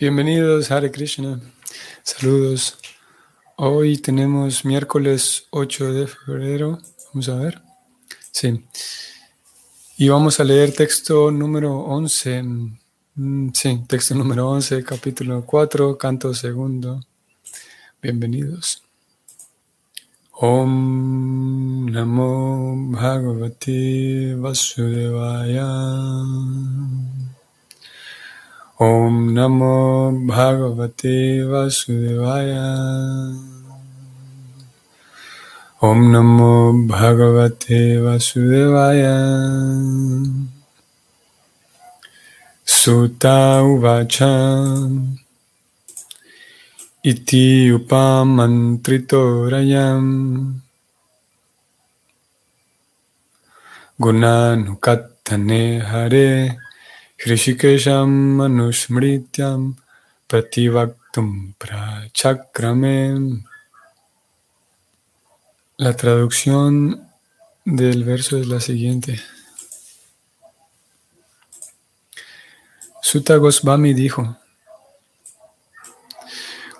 Bienvenidos, Hare Krishna. Saludos. Hoy tenemos miércoles 8 de febrero. Vamos a ver. Sí. Y vamos a leer texto número 11. Mm, sí, texto número 11, capítulo 4, canto segundo. Bienvenidos. Om Namo Bhagavate Vasudevaya. Om Namo Bhagavate Vasudevaya. Om Namo Bhagavate Vasudevaya. Sutta Uvacha. Iti upamantritorayam. Gunanukatane Hare. Hrishikesham Manushmrityam Prativaktum Prachakrame. La traducción del verso es la siguiente. Sutta Goswami dijo,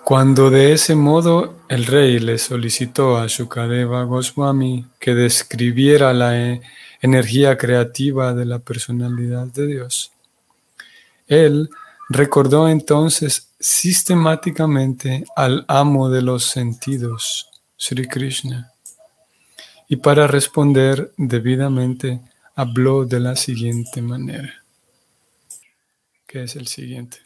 cuando de ese modo el rey le solicitó a Shukadeva Goswami que describiera la e-, energía creativa de la personalidad de Dios, él recordó entonces sistemáticamente al amo de los sentidos, Sri Krishna, y para responder debidamente habló de la siguiente manera, que es el siguiente.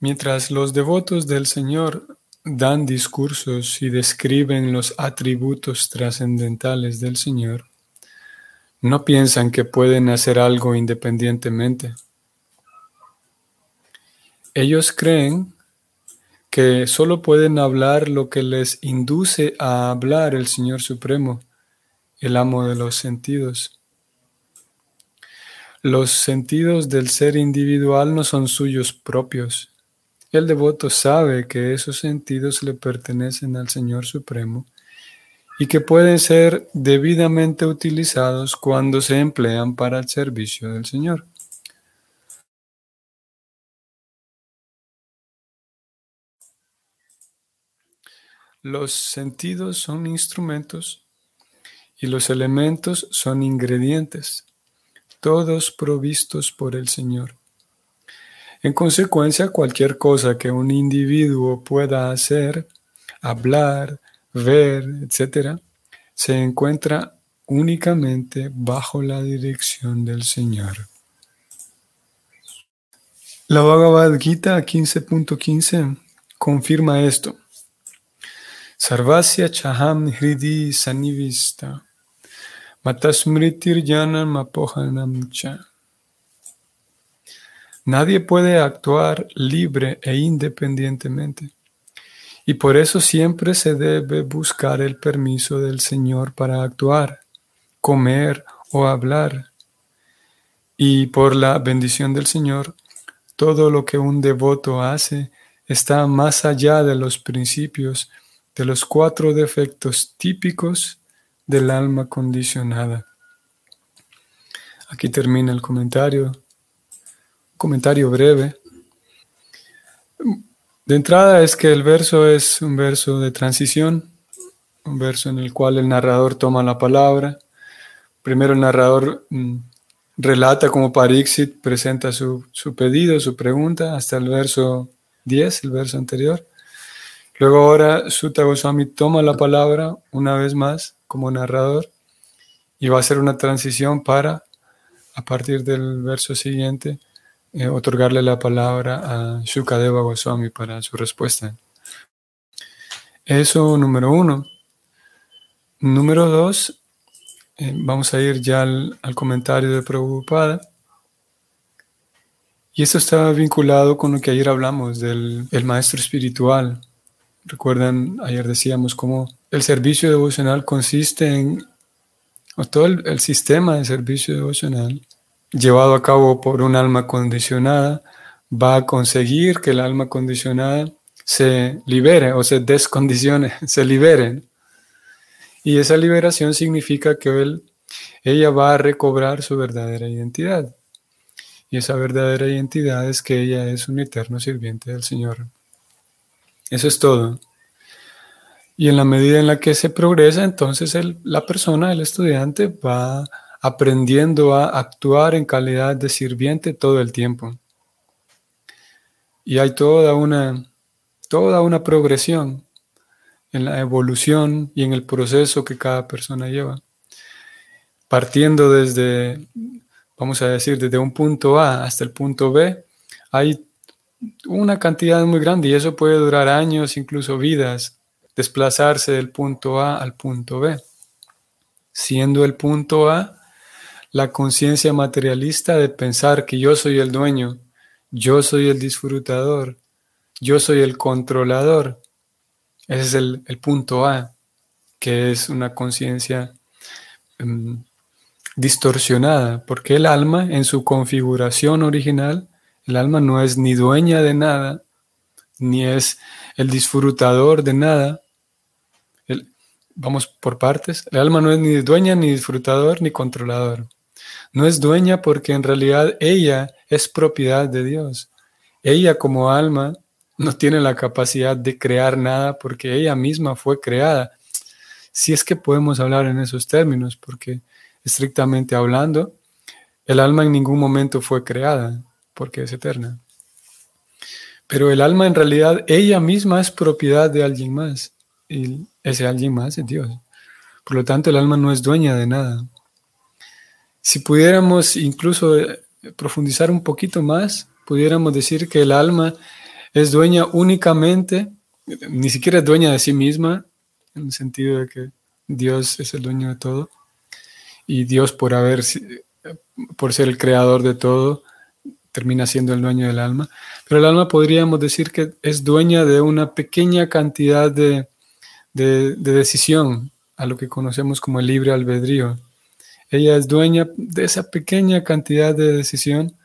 Mientras los devotos del Señor dan discursos y describen los atributos trascendentales del Señor, no piensan que pueden hacer algo independientemente. Ellos creen que solo pueden hablar lo que les induce a hablar el Señor Supremo, el amo de los sentidos. Los sentidos del ser individual no son suyos propios. El devoto sabe que esos sentidos le pertenecen al Señor Supremo y que pueden ser debidamente utilizados cuando se emplean para el servicio del Señor. Los sentidos son instrumentos y los elementos son ingredientes, todos provistos por el Señor. En consecuencia, cualquier cosa que un individuo pueda hacer, hablar, ver, etc., se encuentra únicamente bajo la dirección del Señor. La Bhagavad Gita 15.15 confirma esto. Sarvasya chaham hridi sanivista matasmritir janam apohanam cha. Nadie puede actuar libre e independientemente. Y por eso siempre se debe buscar el permiso del Señor para actuar, comer o hablar. Y por la bendición del Señor, todo lo que un devoto hace está más allá de los principios de los cuatro defectos típicos del alma condicionada. Aquí termina el comentario, comentario breve. De entrada es que el verso es un verso de transición, un verso en el cual el narrador toma la palabra. Primero el narrador mm, relata como Parixit presenta su, su, pedido, su pregunta, hasta el verso 10, el verso anterior. Luego ahora Sutta Goswami toma la palabra una vez más como narrador y va a hacer una transición para, a partir del verso siguiente, eh, otorgarle la palabra a Shukadeva Goswami para su respuesta. Eso número uno. Número dos, eh, vamos a ir ya al, comentario de Prabhupada. Y esto está vinculado con lo que ayer hablamos del maestro espiritual. Recuerdan, ayer decíamos cómo el servicio devocional consiste en, o todo el sistema de servicio devocional llevado a cabo por un alma condicionada va a conseguir que el alma condicionada se libere o se descondicione, se libere. Y esa liberación significa que él, ella va a recobrar su verdadera identidad. Y esa verdadera identidad es que ella es un eterno sirviente del Señor. Eso es todo. Y en la medida en la que se progresa, entonces la persona, el estudiante, va aprendiendo a actuar en calidad de sirviente todo el tiempo. Y hay toda una, toda una progresión en la evolución y en el proceso que cada persona lleva. Partiendo desde, vamos a decir, desde un punto A hasta el punto B, hay una cantidad muy grande y eso puede durar años, incluso vidas, desplazarse del punto A al punto B. Siendo el punto A la conciencia materialista de pensar que yo soy el dueño, yo soy el disfrutador, yo soy el controlador. Ese es el, punto A, que es una conciencia em, distorsionada, porque el alma en su configuración original, el alma no es ni dueña de nada, ni es el disfrutador de nada. vamos por partes. El alma no es ni dueña, ni disfrutador, ni controlador. No es dueña porque en realidad ella es propiedad de Dios. Ella como alma no tiene la capacidad de crear nada porque ella misma fue creada. Si es que podemos hablar en esos términos, porque estrictamente hablando, el alma en ningún momento fue creada porque es eterna. Pero el alma en realidad, ella misma es propiedad de alguien más. Y ese alguien más es Dios. Por lo tanto, el alma no es dueña de nada. Si pudiéramos incluso eh, profundizar un poquito más, pudiéramos decir que el alma es dueña únicamente, ni siquiera es dueña de sí misma, en el sentido de que Dios es el dueño de todo, y Dios por haber, por ser el creador de todo, termina siendo el dueño del alma. Pero el alma podríamos decir que es dueña de una pequeña cantidad de, de decisión, a lo que conocemos como el libre albedrío. Ella es dueña de esa pequeña cantidad de decisión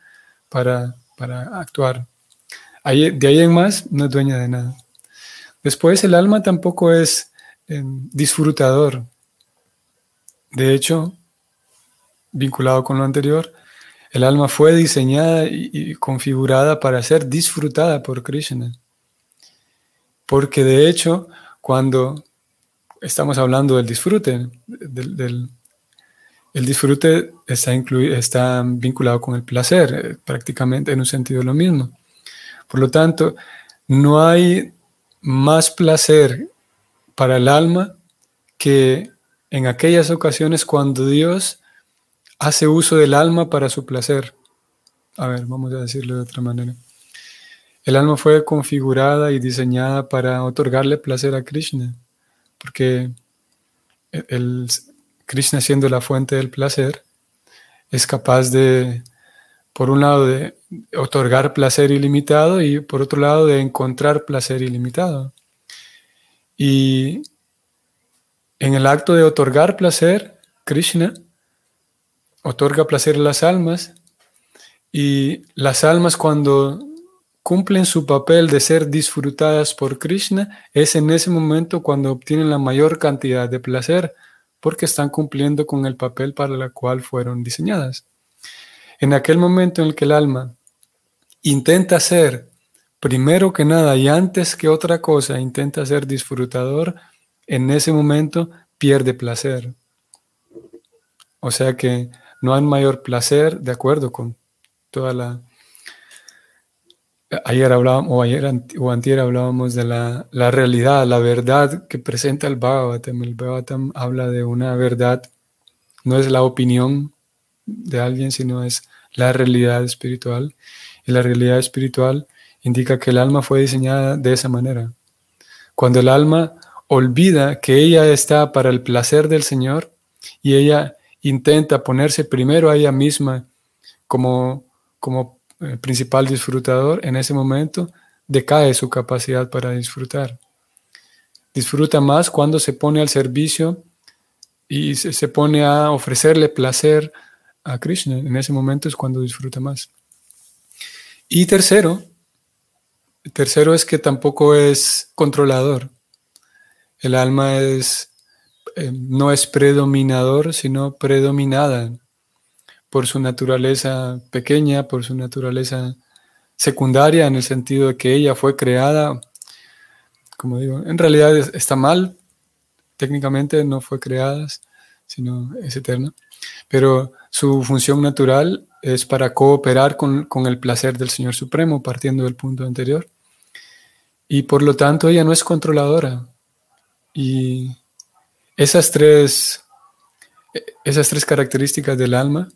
para, actuar. de ahí en más, no es dueña de nada. Después, el alma tampoco es em, disfrutador. De hecho, vinculado con lo anterior, el alma fue diseñada y, configurada para ser disfrutada por Krishna. Porque de hecho, cuando estamos hablando del disfrute, del, el disfrute está, está vinculado con el placer, eh, prácticamente en un sentido lo mismo. Por lo tanto, no hay más placer para el alma que en aquellas ocasiones cuando Dios hace uso del alma para su placer. A ver, vamos a decirlo de otra manera. El alma fue configurada y diseñada para otorgarle placer a Krishna, porque el, Krishna siendo la fuente del placer, es capaz de, por un lado, de otorgar placer ilimitado y por otro lado, de encontrar placer ilimitado. Y en el acto de otorgar placer, Krishna otorga placer a las almas y las almas cuando cumplen su papel de ser disfrutadas por Krishna, es en ese momento cuando obtienen la mayor cantidad de placer porque están cumpliendo con el papel para el cual fueron diseñadas. En aquel momento en el que el alma intenta ser, primero que nada y antes que otra cosa, intenta ser disfrutador, en ese momento pierde placer. O sea que no hay mayor placer, de acuerdo con toda la Ayer hablábamos, o ayer o antier hablábamos de la, la, realidad, la verdad que presenta el Bhagavatam. El Bhagavatam habla de una verdad, no es la opinión de alguien, sino es la realidad espiritual. Y la realidad espiritual indica que el alma fue diseñada de esa manera. Cuando el alma olvida que ella está para el placer del Señor y ella intenta ponerse primero a ella misma como, como principal disfrutador, en ese momento decae su capacidad para disfrutar. Disfruta más cuando se pone al servicio y se, pone a ofrecerle placer a Krishna. En ese momento es cuando disfruta más. Y tercero, tercero es que tampoco es controlador. El alma es, eh, no es predominador, sino predominada por su naturaleza pequeña, por su naturaleza secundaria, en el sentido de que ella fue creada, como digo, en realidad está mal, técnicamente no fue creada, sino es eterna, pero su función natural es para cooperar con, con el placer del Señor Supremo, partiendo del punto anterior. Y por lo tanto ella no es controladora. Y esas tres, esas tres características del alma,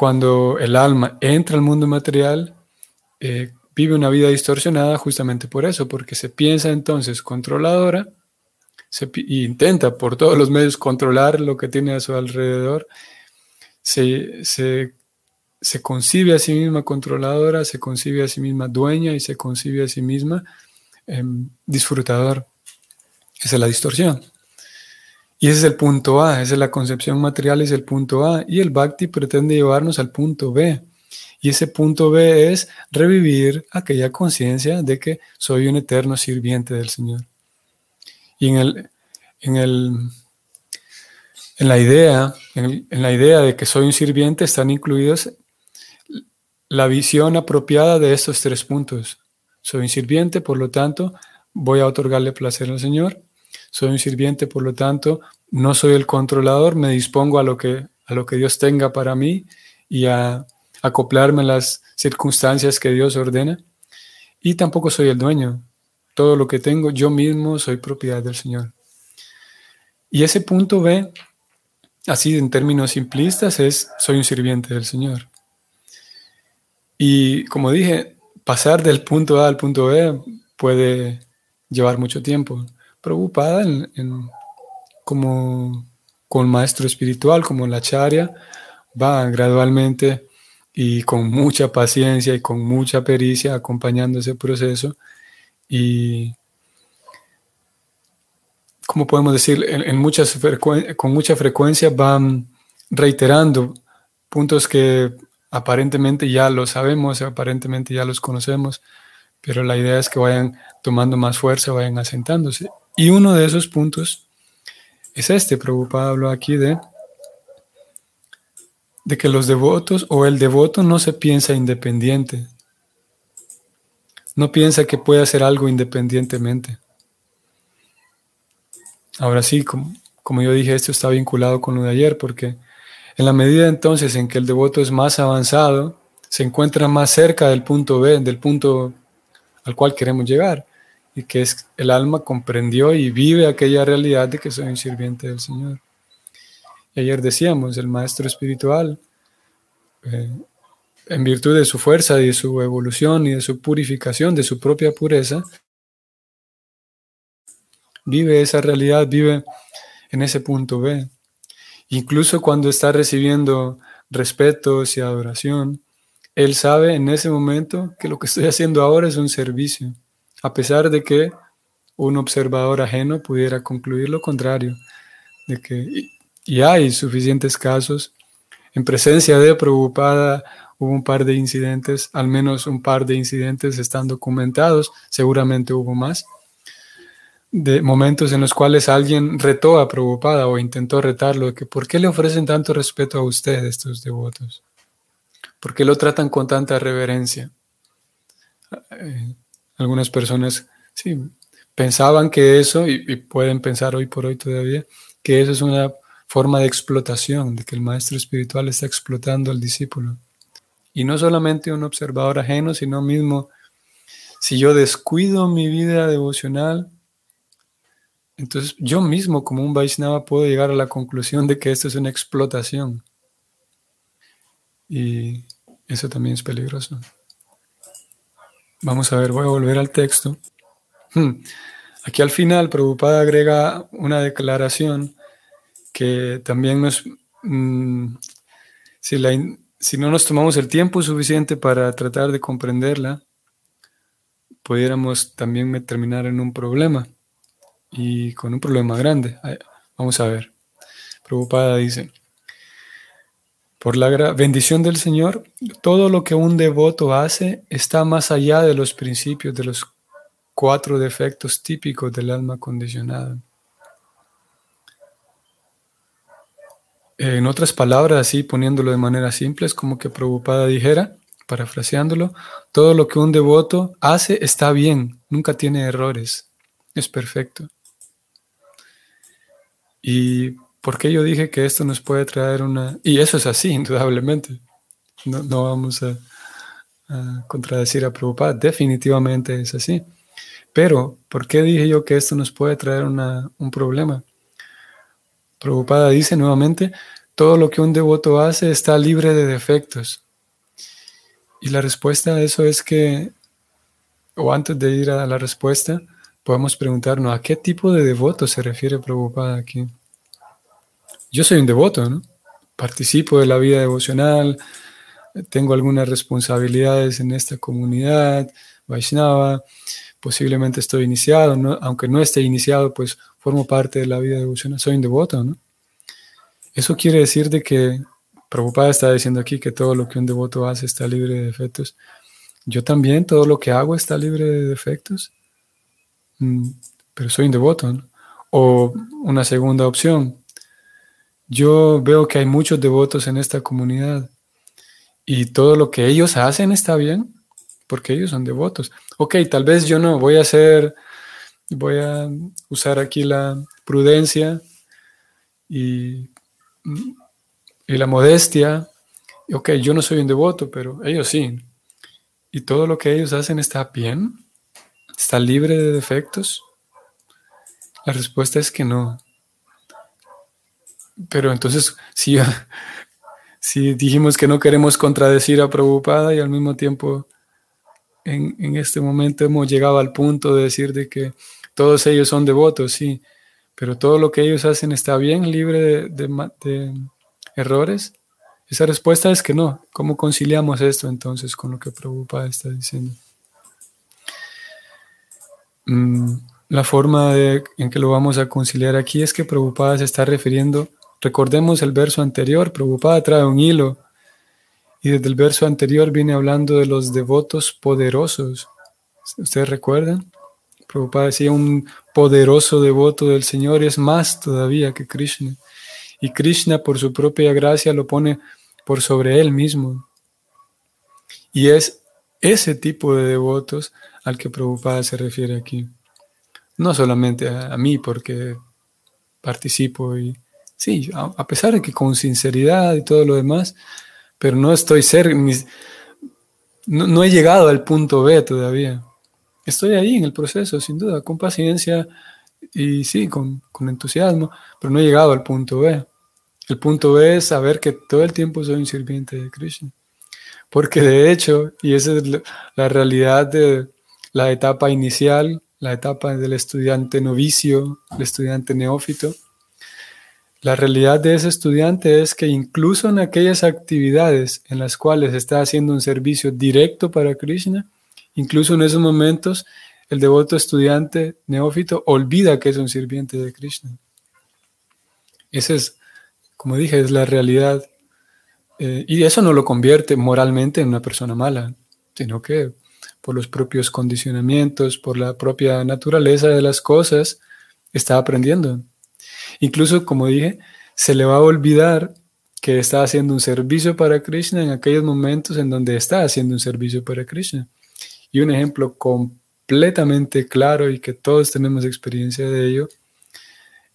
cuando el alma entra al mundo material, eh, vive una vida distorsionada justamente por eso, porque se piensa entonces controladora se, e intenta por todos los medios controlar lo que tiene a su alrededor, se, se, concibe a sí misma controladora, se concibe a sí misma dueña y se concibe a sí misma eh, disfrutador. Esa es la distorsión. Y ese es el punto A, esa es la concepción material, es el punto A. Y el Bhakti pretende llevarnos al punto B. Y ese punto B es revivir aquella conciencia de que soy un eterno sirviente del Señor. Y en, el, en, el, en la idea, en, en la idea de que soy un sirviente están incluidos la visión apropiada de estos tres puntos. Soy un sirviente, por lo tanto, voy a otorgarle placer al Señor soy un sirviente, por lo tanto, no soy el controlador, me dispongo a lo que, a lo que Dios tenga para mí y a acoplarme a las circunstancias que Dios ordena. Y tampoco soy el dueño. Todo lo que tengo, yo mismo soy propiedad del Señor. Y ese punto B, así en términos simplistas, es soy un sirviente del Señor. Y como dije, pasar del punto A al punto B puede llevar mucho tiempo. Preocupada en, como con maestro espiritual, como la charia, va gradualmente y con mucha paciencia y con mucha pericia acompañando ese proceso y como podemos decir, en, muchas con mucha frecuencia van reiterando puntos que aparentemente ya los sabemos, aparentemente ya los conocemos, pero la idea es que vayan tomando más fuerza, vayan asentándose. Y uno de esos puntos es este, Prabhupada habló aquí de, de que los devotos o el devoto no se piensa independiente, no piensa que puede hacer algo independientemente. Ahora sí, como, como yo dije, esto está vinculado con lo de ayer, porque en la medida entonces en que el devoto es más avanzado, se encuentra más cerca del punto B, del punto al cual queremos llegar y que es el alma comprendió y vive aquella realidad de que soy un sirviente del Señor. Ayer decíamos, el maestro espiritual, eh, en virtud de su fuerza y de su evolución y de su purificación, de su propia pureza, vive esa realidad, vive en ese punto B. Incluso cuando está recibiendo respetos y adoración, él sabe en ese momento que lo que estoy haciendo ahora es un servicio a pesar de que un observador ajeno pudiera concluir lo contrario, de que, y hay suficientes casos, en presencia de preocupada hubo un par de incidentes, al menos un par de incidentes están documentados, seguramente hubo más, de momentos en los cuales alguien retó a preocupada o intentó retarlo, de que ¿por qué le ofrecen tanto respeto a usted estos devotos? ¿Por qué lo tratan con tanta reverencia? Algunas personas, sí, pensaban que eso, y, pueden pensar hoy por hoy todavía, que eso es una forma de explotación, de que el maestro espiritual está explotando al discípulo. Y no solamente un observador ajeno, sino mismo, si yo descuido mi vida devocional, entonces yo mismo como un Vaishnava puedo llegar a la conclusión de que esto es una explotación. Y eso también es peligroso. Vamos a ver, voy a volver al texto. Hmm. Aquí al final, Prabhupada agrega una declaración que también nos, mm, si, no nos tomamos el tiempo suficiente para tratar de comprenderla, pudiéramos también terminar en un problema y con un problema grande. Vamos a ver. Prabhupada dice, por la bendición del Señor, todo lo que un devoto hace está más allá de los principios, de los cuatro defectos típicos del alma condicionada. En otras palabras, así poniéndolo de manera simple, es como que Prabhupada dijera, parafraseándolo, todo lo que un devoto hace está bien, nunca tiene errores, es perfecto. ¿Y por qué yo dije que esto nos puede traer una... Y eso es así, indudablemente. No, vamos a, contradecir a Prabhupada, definitivamente es así. Pero, ¿por qué dije yo que esto nos puede traer un problema? Prabhupada dice nuevamente, todo lo que un devoto hace está libre de defectos. Y la respuesta a eso es que, o antes de ir a la respuesta, podemos preguntarnos a qué tipo de devoto se refiere Prabhupada aquí. Yo soy un devoto, ¿no? Participo de la vida devocional, tengo algunas responsabilidades en esta comunidad, Vaishnava, posiblemente estoy iniciado, aunque no esté iniciado, pues formo parte de la vida devocional, soy un devoto, ¿no? Eso quiere decir de que Prabhupada está diciendo aquí que todo lo que un devoto hace está libre de defectos. Yo también, todo lo que hago está libre de defectos, mm, pero soy un devoto, ¿no? O una segunda opción, yo veo que hay muchos devotos en esta comunidad y todo lo que ellos hacen está bien, porque ellos son devotos. Ok, tal vez yo no, voy a hacer, voy a usar aquí la prudencia y, y la modestia. Ok, yo no soy un devoto, pero ellos sí. Y todo lo que ellos hacen está bien, está libre de defectos. La respuesta es que no. Pero entonces, si, si dijimos que no queremos contradecir a Prabhupada y al mismo tiempo en, este momento hemos llegado al punto de decir de que todos ellos son devotos, sí, pero todo lo que ellos hacen está bien, libre de, errores. Esa respuesta es que no. ¿Cómo conciliamos esto entonces con lo que Prabhupada está diciendo? Mm, la forma en que lo vamos a conciliar aquí es que Prabhupada se está refiriendo Recordemos el verso anterior, Prabhupada trae un hilo y desde el verso anterior viene hablando de los devotos poderosos. ¿Ustedes recuerdan? Prabhupada decía un poderoso devoto del Señor es más todavía que Krishna. Y Krishna por su propia gracia lo pone por sobre él mismo. Y es ese tipo de devotos al que Prabhupada se refiere aquí. No solamente a, a mí porque participo y Sí, a, pesar de que con sinceridad y todo lo demás, pero no estoy cerca, no, he llegado al punto B todavía. Estoy ahí en el proceso, sin duda, con paciencia y sí, con, entusiasmo, pero no he llegado al punto B. El punto B es saber que todo el tiempo soy un sirviente de Krishna. Porque de hecho, y esa es la realidad de la etapa inicial, la etapa del estudiante novicio, el estudiante neófito, la realidad de ese estudiante es que incluso en aquellas actividades en las cuales está haciendo un servicio directo para Krishna, incluso en esos momentos, el devoto estudiante neófito olvida que es un sirviente de Krishna. Esa es, como dije, es la realidad. Eh, y eso no lo convierte moralmente en una persona mala, sino que por los propios condicionamientos, por la propia naturaleza de las cosas, está aprendiendo. Incluso, como dije, se le va a olvidar que está haciendo un servicio para Krishna en aquellos momentos en donde está haciendo un servicio para Krishna. Y un ejemplo completamente claro y que todos tenemos experiencia de ello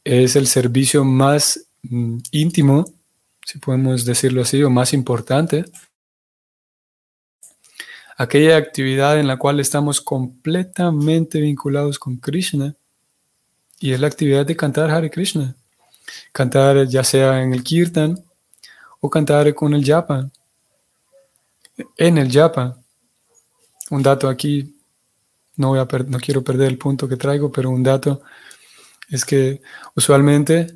es el servicio más mm, íntimo, si podemos decirlo así, o más importante. Aquella actividad en la cual estamos completamente vinculados con Krishna y es la actividad de cantar Hare Krishna. Cantar ya sea en el Kirtan o cantar con el Japa. En el Japa. Un dato aquí, no, voy a no quiero perder el punto que traigo, pero un dato es que usualmente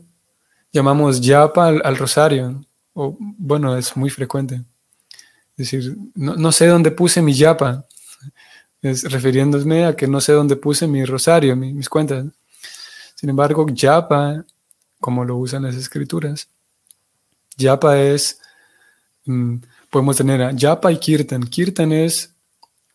llamamos Japa al, rosario. O, bueno, es muy frecuente. Es decir, no, sé dónde puse mi Japa. Es refiriéndome a que no sé dónde puse mi rosario, mis cuentas. Sin embargo, yapa, como lo usan las escrituras, yapa es, mm, podemos tener yapa y kirtan. Kirtan es,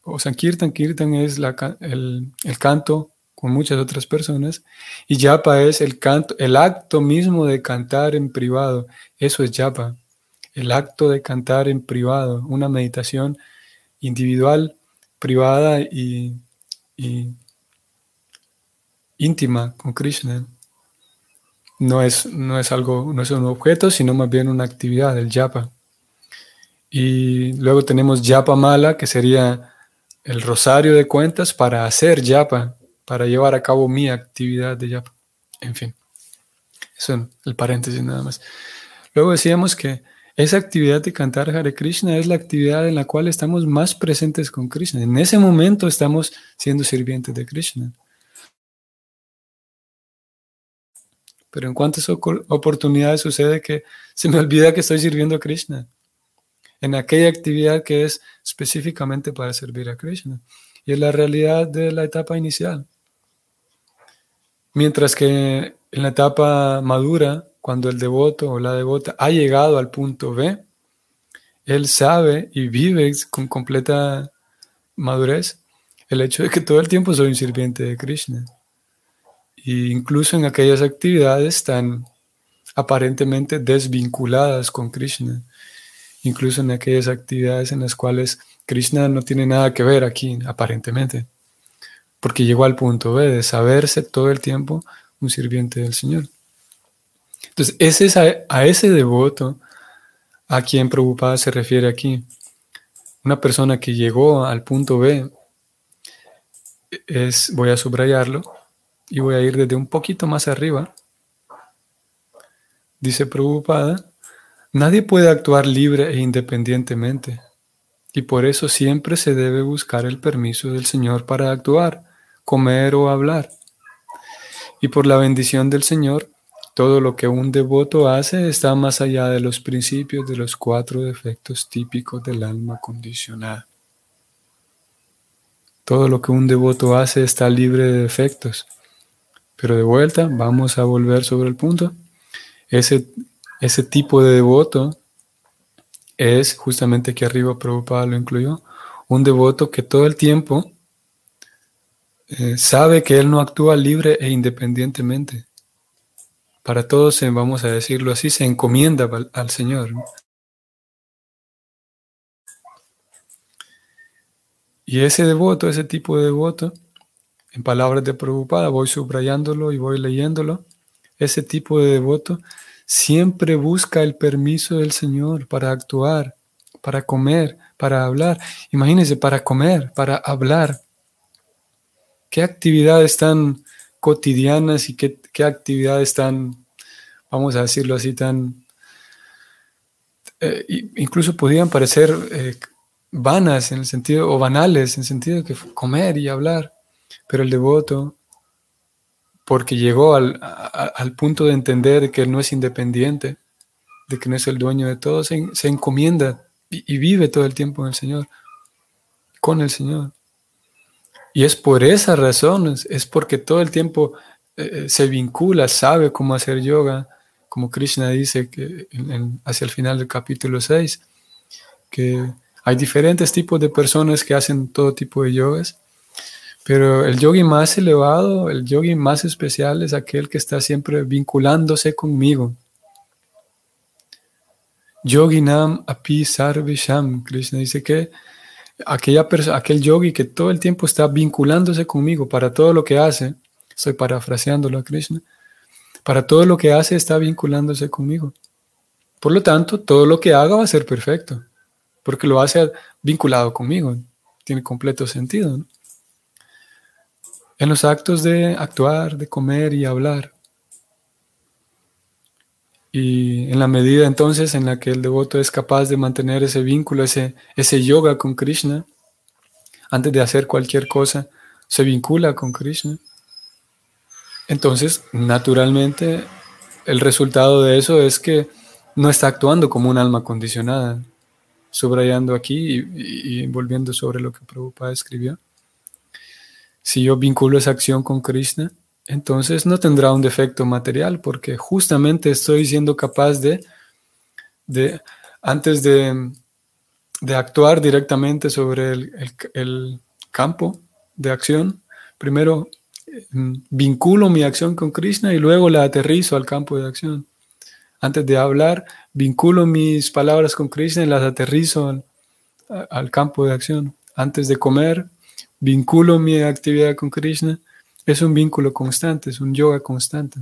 o sea, kirtan, kirtan es la, el, canto con muchas otras personas. Y yapa es el canto, el acto mismo de cantar en privado. Eso es yapa. El acto de cantar en privado, una meditación individual, privada y, íntima con Krishna. No es, no es algo, no es un objeto, sino más bien una actividad, el yapa. Y luego tenemos yapa mala, que sería el rosario de cuentas para hacer yapa, para llevar a cabo mi actividad de yapa. En fin, eso es el paréntesis nada más. Luego decíamos que esa actividad de cantar Hare Krishna es la actividad en la cual estamos más presentes con Krishna. En ese momento estamos siendo sirvientes de Krishna. Pero en cuántas oportunidades sucede que se me olvida que estoy sirviendo a Krishna en aquella actividad que es específicamente para servir a Krishna. Y es la realidad de la etapa inicial. Mientras que en la etapa madura, cuando el devoto o la devota ha llegado al punto B, él sabe y vive con completa madurez el hecho de que todo el tiempo soy un sirviente de Krishna. Incluso en aquellas actividades tan aparentemente desvinculadas con Krishna incluso en aquellas actividades en las cuales Krishna no tiene nada que ver aquí, aparentemente, porque llegó al punto B de saberse todo el tiempo un sirviente del Señor. Entonces, ese es a, ese devoto a quien Prabhupada se refiere aquí. Una persona que llegó al punto B es, voy a subrayarlo y voy a ir desde un poquito más arriba. Dice Prabhupada, Nadie puede actuar libre e independientemente, y por eso siempre se debe buscar el permiso del Señor para actuar, comer o hablar. Y por la bendición del Señor, todo lo que un devoto hace está más allá de los principios de los cuatro defectos típicos del alma condicionada. Todo lo que un devoto hace está libre de defectos. Pero de vuelta, vamos a volver sobre el punto. Ese ese tipo de devoto es justamente aquí arriba Prabhupada lo incluyó, un devoto que todo el tiempo eh, sabe que él no actúa libre e independientemente. Para todos, vamos a decirlo así, se encomienda al, Señor. Y ese devoto, ese tipo de devoto, en palabras de Prabhupada, voy subrayándolo y voy leyéndolo, ese tipo de devoto siempre busca el permiso del Señor para actuar, para comer, para hablar. Imagínense, para comer, para hablar. ¿Qué actividades tan cotidianas y qué, actividades tan, vamos a decirlo así, tan... Eh, incluso podían parecer eh, vanas en el sentido, o banales en el sentido de que comer y hablar, pero el devoto porque llegó al, punto de entender que él no es independiente, de que no es el dueño de todo, se, encomienda y, vive todo el tiempo en el Señor, con el Señor. Y es por esa razón, es porque todo el tiempo eh, eh, se vincula, sabe cómo hacer yoga, como Krishna dice que hacia el final del capítulo 6, que hay diferentes tipos de personas que hacen todo tipo de yogas pero el yogi más elevado, el yogi más especial es aquel que está siempre vinculándose conmigo. Yoginam api sarvisham. Krishna dice que aquella aquel yogi que todo el tiempo está vinculándose conmigo para todo lo que hace, estoy parafraseándolo a Krishna, para todo lo que hace está vinculándose conmigo. Por lo tanto, todo lo que haga va a ser perfecto, porque lo hace vinculado conmigo. Tiene completo sentido. ¿no? En los actos de actuar, de comer y hablar. Y en la medida entonces en la que el devoto es capaz de mantener ese vínculo, ese, yoga con Krishna, antes de hacer cualquier cosa, se vincula con Krishna. Entonces, naturalmente, el resultado de eso es que no está actuando como un alma condicionada, subrayando aquí y, y volviendo sobre lo que Prabhupada escribió. Si yo vinculo esa acción con Krishna, entonces no tendrá un defecto material porque justamente estoy siendo capaz de, de antes de, actuar directamente sobre el, campo de acción, primero mm, vinculo mi acción con Krishna y luego la aterrizo al campo de acción. Antes de hablar, vinculo mis palabras con Krishna y las aterrizo al, al campo de acción. Antes de comer, vinculo mi actividad con Krishna. Es un vínculo constante, es un yoga constante.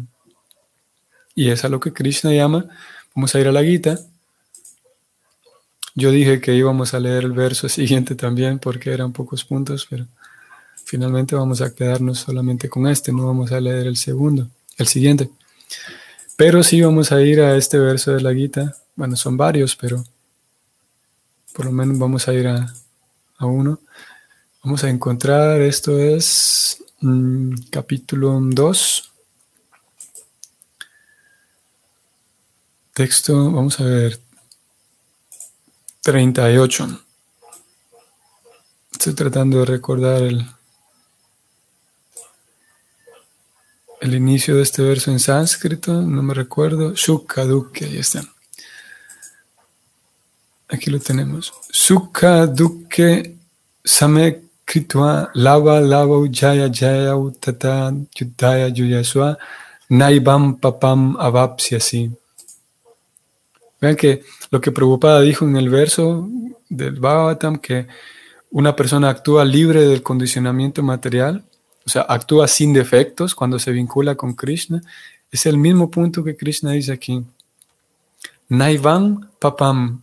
Y es a lo que Krishna llama, vamos a ir a la Gita. Yo dije que íbamos a leer el verso siguiente también porque eran pocos puntos, pero finalmente vamos a quedarnos solamente con este, no vamos a leer el segundo, el siguiente. Pero sí vamos a ir a este verso de la Gita. Bueno, son varios, pero por lo menos vamos a ir a, uno. Vamos a encontrar, esto es mm, capítulo 2. Texto, vamos a ver, 38. Estoy tratando de recordar el, el inicio de este verso en sánscrito, no me recuerdo. Shukaduke, ahí está. Aquí lo tenemos. Sukha dukke same kritva lava lava jaya jaya utata yudaya yuyaswa naibam papam avapsyasi. Vean que lo que Prabhupada dijo en el verso del Bhagavatam, que una persona actúa libre del condicionamiento material, o sea, actúa sin defectos cuando se vincula con Krishna, es el mismo punto que Krishna dice aquí. Naivam papam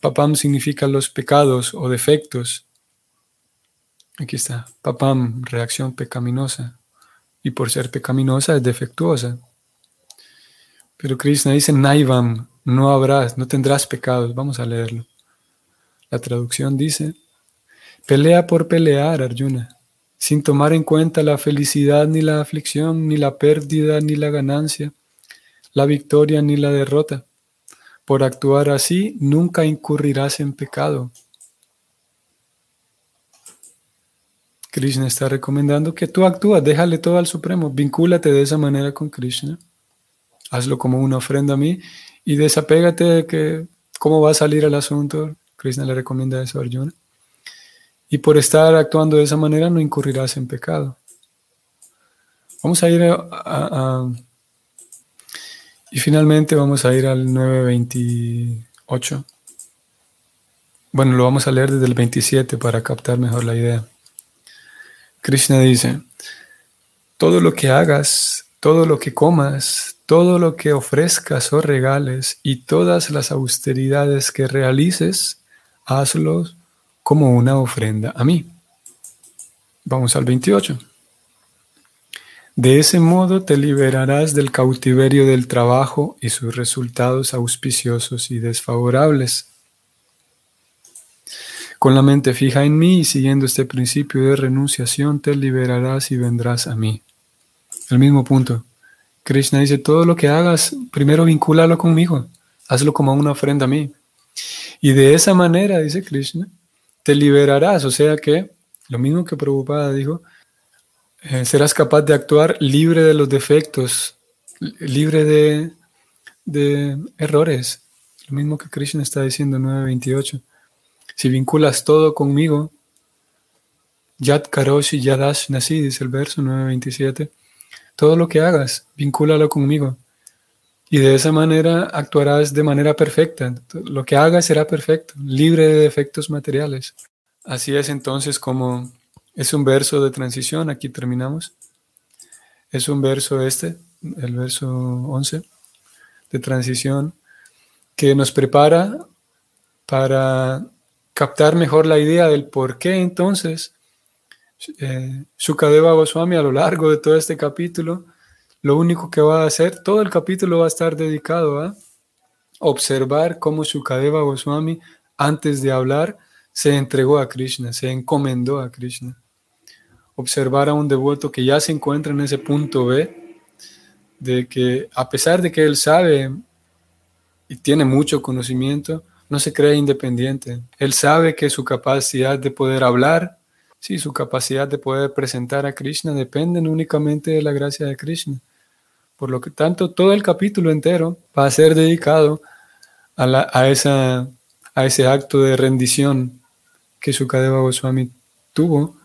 Papam significa los pecados o defectos. Aquí está. Papam, reacción pecaminosa. Y por ser pecaminosa es defectuosa. Pero Krishna dice Naivam, no habrás, no tendrás pecados. Vamos a leerlo. La traducción dice, pelea por pelear, Arjuna, sin tomar en cuenta la felicidad ni la aflicción, ni la pérdida ni la ganancia, la victoria ni la derrota. Por actuar así, nunca incurrirás en pecado. Krishna está recomendando que tú actúas, déjale todo al Supremo, vincúlate de esa manera con Krishna. Hazlo como una ofrenda a mí y desapégate de que cómo va a salir el asunto. Krishna le recomienda eso a Arjuna. Y por estar actuando de esa manera no incurrirás en pecado. Vamos a ir a y finalmente vamos a ir al 928. Bueno, lo vamos a leer desde el 27 para captar mejor la idea. Krishna dice, todo lo que hagas, todo lo que comas, todo lo que ofrezcas o regales y todas las austeridades que realices, hazlos como una ofrenda a mí. Vamos al 28. De ese modo te liberarás del cautiverio del trabajo y sus resultados auspiciosos y desfavorables. Con la mente fija en mí y siguiendo este principio de renunciación te liberarás y vendrás a mí. El mismo punto. Krishna dice, todo lo que hagas, primero vincúlalo conmigo, hazlo como una ofrenda a mí. Y de esa manera, dice Krishna, te liberarás. O sea que, lo mismo que Prabhupada dijo, eh, serás capaz de actuar libre de los defectos, libre de, de errores. Lo mismo que Krishna está diciendo en 9.28. Si vinculas todo conmigo, Yat Karoshi Yadash Nasi, dice el verso 9.27, todo lo que hagas, vincúlalo conmigo. Y de esa manera actuarás de manera perfecta. Lo que hagas será perfecto, libre de defectos materiales. Así es entonces como es un verso de transición, aquí terminamos. Es un verso este, el verso 11, de transición, que nos prepara para captar mejor la idea del por qué entonces eh, Goswami a lo largo de todo este capítulo, lo único que va a hacer, todo el capítulo va a estar dedicado a observar cómo Shukadeva Goswami, antes de hablar, se entregó a Krishna, se encomendó a Krishna. Observar a un devoto que ya se encuentra en ese punto B, de que a pesar de que él sabe y tiene mucho conocimiento, no se cree independiente. Él sabe que su capacidad de poder hablar, sí, su capacidad de poder presentar a Krishna dependen únicamente de la gracia de Krishna. Por lo que tanto, todo el capítulo entero va a ser dedicado a, a, esa, a ese acto de rendición que Sukadeva Goswami tuvo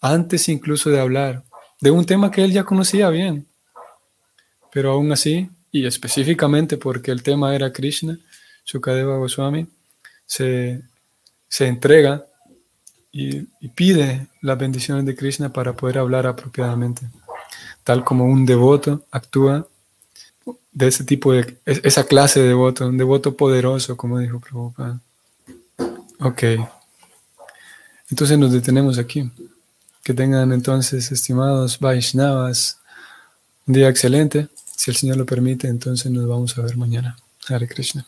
antes incluso de hablar, de un tema que él ya conocía bien. Pero aún así, y específicamente porque el tema era Krishna, Sukadeva Goswami se, se entrega y, pide las bendiciones de Krishna para poder hablar apropiadamente, tal como un devoto actúa de ese tipo de, esa clase de devoto, un devoto poderoso, como dijo Prabhupada. Ok. Entonces nos detenemos aquí. Que tengan entonces, estimados Vaishnavas, un día excelente. Si el Señor lo permite, entonces nos vamos a ver mañana. Hare Krishna.